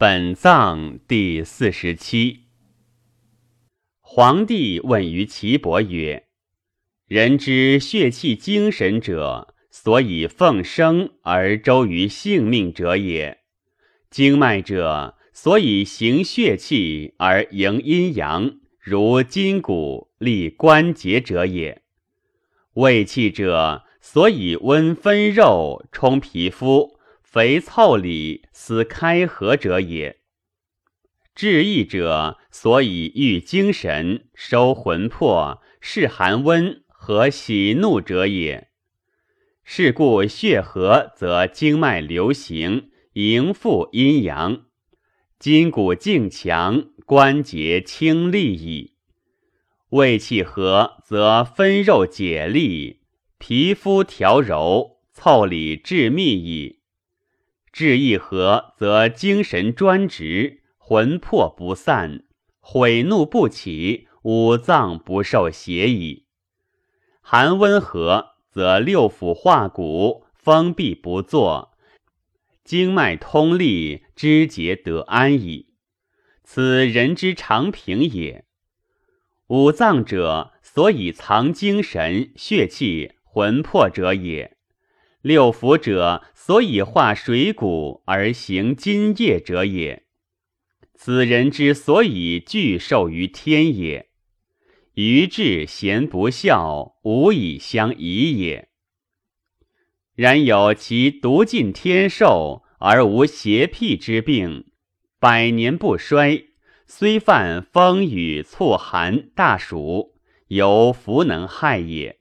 本藏第四十七。皇帝问于岐伯曰：“人之血气精神者，所以奉生而周于性命者也；经脉者，所以行血气而营阴阳，如筋骨立关节者也；胃气者，所以温分肉，充皮肤。”肥凑里思开合者也。志意者，所以御精神、收魂魄、视寒温和喜怒者也。是故血和，则经脉流行，营复阴阳，筋骨劲强，关节轻利矣。胃气和，则分肉解利，皮肤调柔，凑里致密矣。志意和，则精神专直，魂魄不散，悔怒不起，五脏不受邪矣。寒温和，则六腑化骨，封闭不作，经脉通利，肢节得安矣。此人之常平也。五脏者，所以藏精神、血气、魂魄者也。六腑者，所以化水谷而行津液者也。此人之所以具受于天也。愚智贤不孝，无以相宜也。然有其独尽天寿而无邪僻之病，百年不衰，虽犯风雨促寒大暑，犹弗能害也。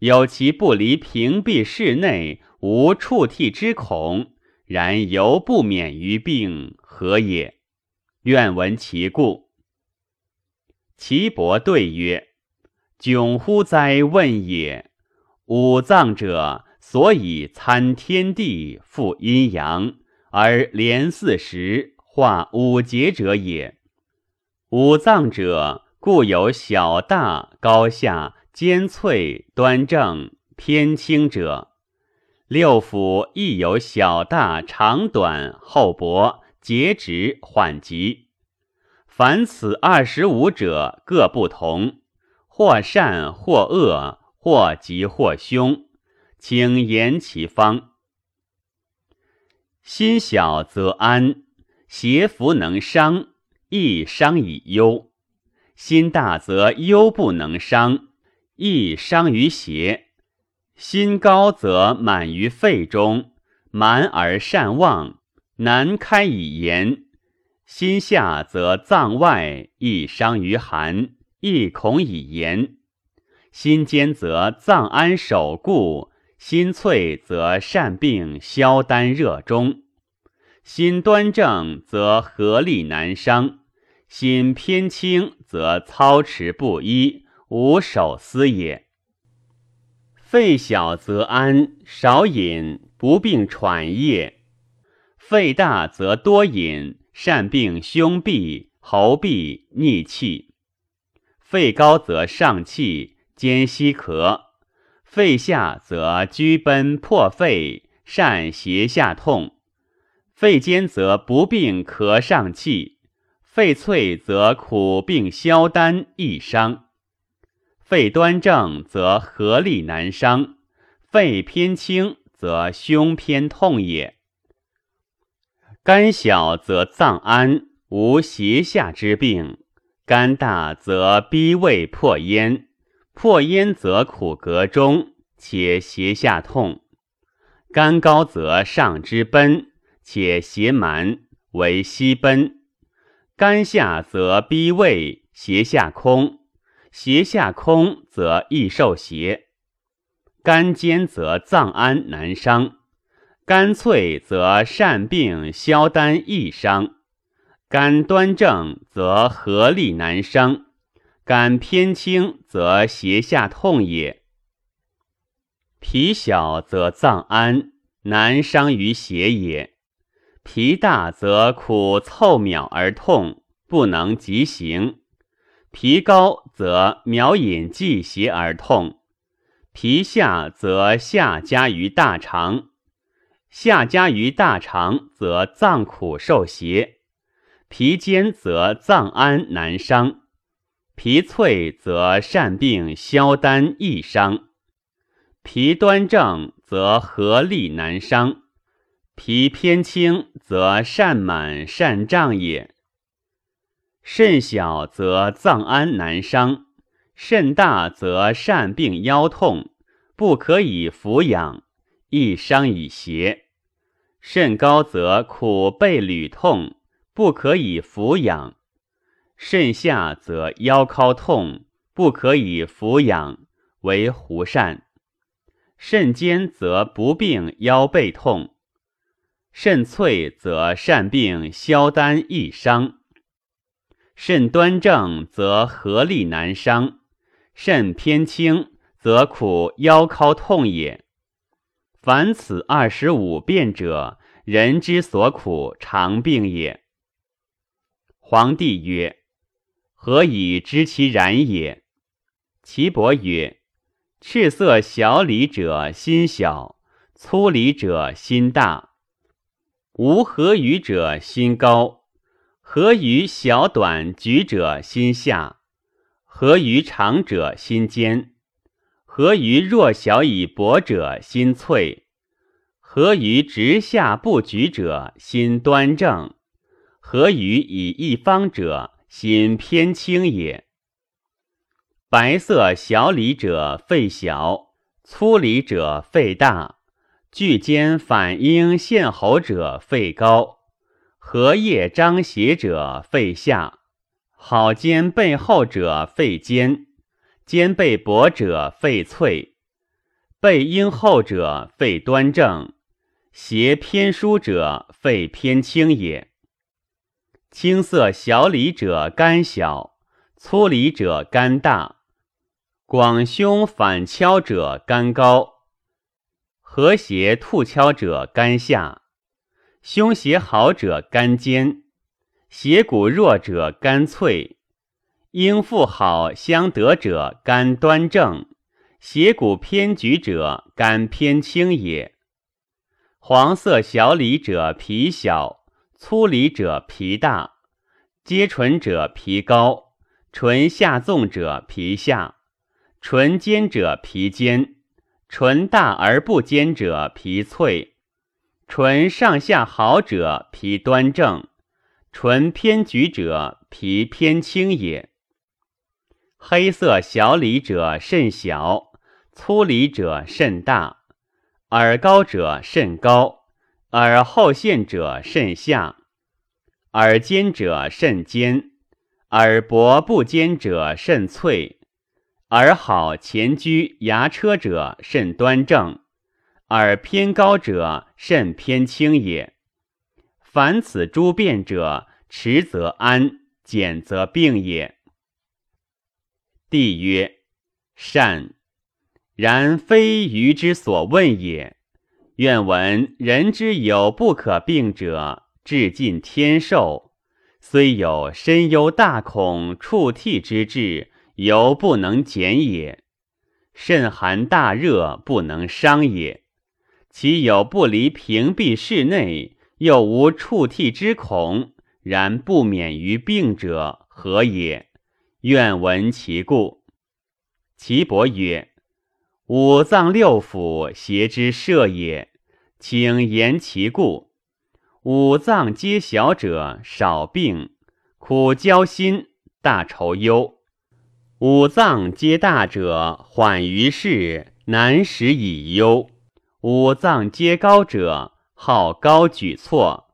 有其不离屏蔽室内，无触涕之恐，然犹不免于病，何也？愿闻其故。岐伯对曰：“窘乎哉问也！五脏者，所以参天地，复阴阳，而连四时，化五节者也。五脏者，故有小大、高下。”尖脆端正偏轻者，六腑亦有小大长短厚薄节直缓急。凡此二十五者各不同，或善或恶，或吉或凶，请言其方。心小则安，邪福能伤，亦伤以忧；心大则忧不能伤。易伤于邪，心高则满于肺中，满而善忘，难开以言；心下则脏外，易伤于寒，易恐以言；心坚则脏安守固，心脆则善病消丹热中；心端正则合力难伤，心偏轻则操持不一。无守思也。肺小则安，少饮不病喘液；肺大则多饮，善病胸痹、喉痹、逆气。肺高则上气，兼息咳；肺下则居奔破肺，善胁下痛。肺坚则不病咳上气，肺脆则苦病消丹易伤。肺端正则合力难伤，肺偏轻则胸偏痛也。肝小则脏安，无胁下之病；肝大则逼胃破咽，破咽则苦膈中，且胁下痛；肝高则上之奔，且胁满，为息奔；肝下则逼胃，胁下空。胁下空则易受邪，肝坚则脏安难伤，肝脆则善病消丹易伤，肝端正则合力难伤，肝偏轻则胁下痛也。脾小则脏安难伤于邪也，脾大则苦凑秒而痛，不能急行。脾高则苗引忌邪而痛，皮下则下加于大肠，下加于大肠，则脏苦受邪；皮坚则脏安难伤；皮脆则善病消丹易伤；皮端正则合力难伤；皮偏轻则善满善胀也。肾小则脏安难伤，肾大则善病腰痛，不可以服养。易伤以邪，肾高则苦背屡痛，不可以服养；肾下则腰尻痛，不可以服养，为胡善。肾坚则不病腰背痛，肾脆则善病消丹易伤。肾端正则合力难伤，肾偏轻则苦腰尻痛也。凡此二十五变者，人之所苦常病也。皇帝曰：“何以知其然也？”岐伯曰：“赤色小里者心小，粗里者心大；无合于者心高，合于小短举者心下，合于长者心坚。”合于弱小以薄者心脆，合于直下不举者心端正，合于以一方者心偏轻也。白色小里者肺小，粗里者肺大，巨间反应陷喉者肺高，荷叶张斜者肺下，好肩背后者肺尖。肩背薄者肺脆，背阴厚者肺端正，斜偏疏者肺偏轻也。青色小里者肝小，粗里者肝大，广胸反敲者肝高，和谐兔敲者肝下，胸胁好者肝坚，胁骨弱者肝脆。应复好相得者，肝端正；胁骨偏举者，肝偏轻也。黄色小里者脾小，粗里者脾大，皆唇者脾高，唇下纵者脾下，唇尖者脾尖，唇大而不尖者脾脆，唇上下好者脾端正，唇偏举者脾偏轻也。黑色小里者甚小，粗里者甚大，耳高者甚高，耳后陷者甚下，耳尖者甚尖，耳薄不尖者甚脆，耳好前居牙车者甚端正，而偏高者甚偏轻也。凡此诸变者，持则安，减则病也。帝曰：“善。然非愚之所问也。愿闻人之有不可病者，至尽天寿，虽有深忧大恐、触涕之志，犹不能减也。甚寒大热，不能伤也。其有不离屏蔽室内，又无触涕之恐，然不免于病者，何也？”愿闻其故。岐伯曰：“五脏六腑，邪之摄也。请言其故。五脏皆小者，少病，苦交心，大愁忧；五脏皆大者，缓于事，难使以忧；五脏皆高者，好高举措；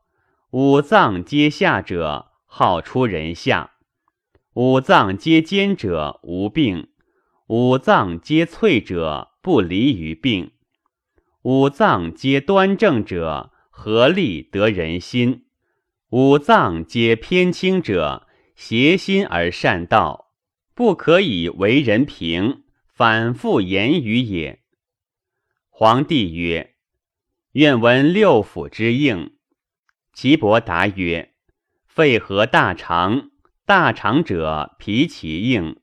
五脏皆下者，好出人下。”五脏皆坚者无病，五脏皆脆者不离于病，五脏皆端正者合力得人心，五脏皆偏轻者邪心而善道，不可以为人平，反复言语也。皇帝曰：“愿闻六腑之应。”岐伯答曰：“肺和大肠。”大肠者，脾其应；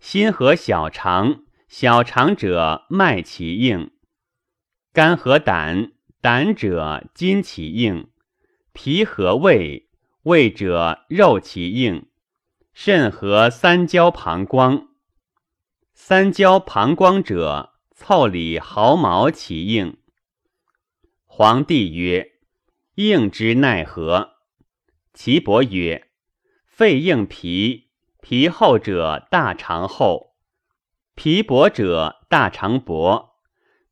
心和小肠，小肠者脉其应；肝和胆，胆者筋其应，脾和胃，胃者肉其应，肾和三焦膀胱。三焦膀胱者，凑里毫毛其应。皇帝曰：“应之奈何？”岐伯曰：“肺应皮，皮厚者大肠厚，皮薄者大肠薄，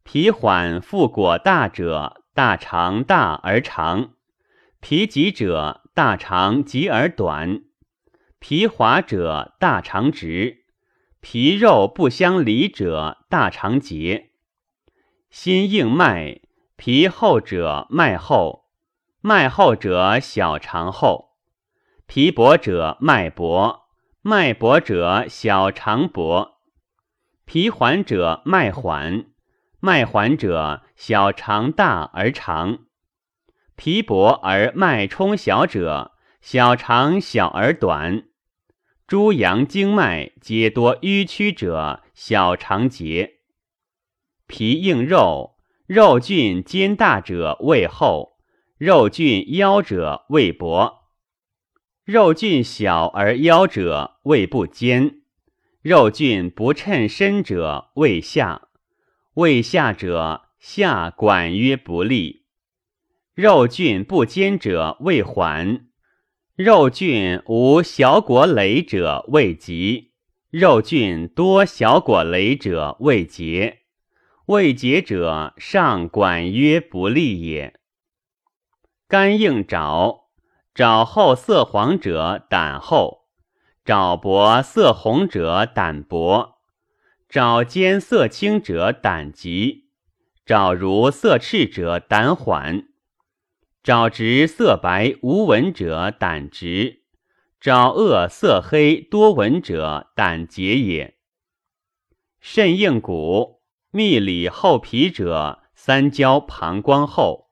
皮缓腹果大者大肠大而长，皮急者大肠急而短，皮滑者大肠直。”皮肉不相离者，大肠结；心硬脉，皮厚者脉厚，脉厚者小肠厚；皮薄者脉薄，脉薄者小肠薄；皮缓者脉缓，脉缓者小肠大而长；皮薄而脉冲小者，小肠小而短。诸阳经脉皆多迂曲者，小肠结；皮硬肉，肉菌坚大者胃厚，肉菌腰者胃薄；肉菌小而腰者胃不坚，肉菌不称身者胃下，胃下者下管曰不利；肉菌不坚者胃缓。肉菌无小果累者未及，肉菌多小果累者未结，未结者上管曰不利也。肝硬爪，爪厚色黄者胆厚，爪薄色红者胆薄，爪尖色青者胆急，爪如色赤者胆缓。爪直色白无纹者胆直，爪恶色黑多纹者胆结也。肾硬骨，密里厚皮者三焦膀胱厚，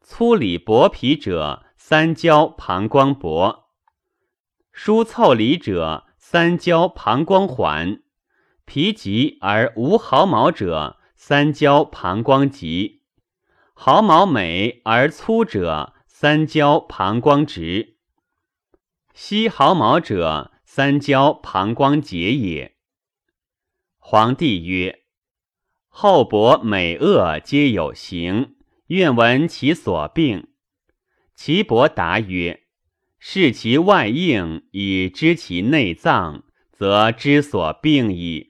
粗里薄皮者三焦膀胱薄，疏凑里者三焦膀胱缓，皮急而无毫毛者三焦膀胱急。毫毛美而粗者，三焦膀胱直；稀毫毛者，三焦膀胱结也。皇帝曰：“厚薄美恶皆有形，愿闻其所病。”岐伯答曰：“视其外应以知其内脏，则知所病矣。”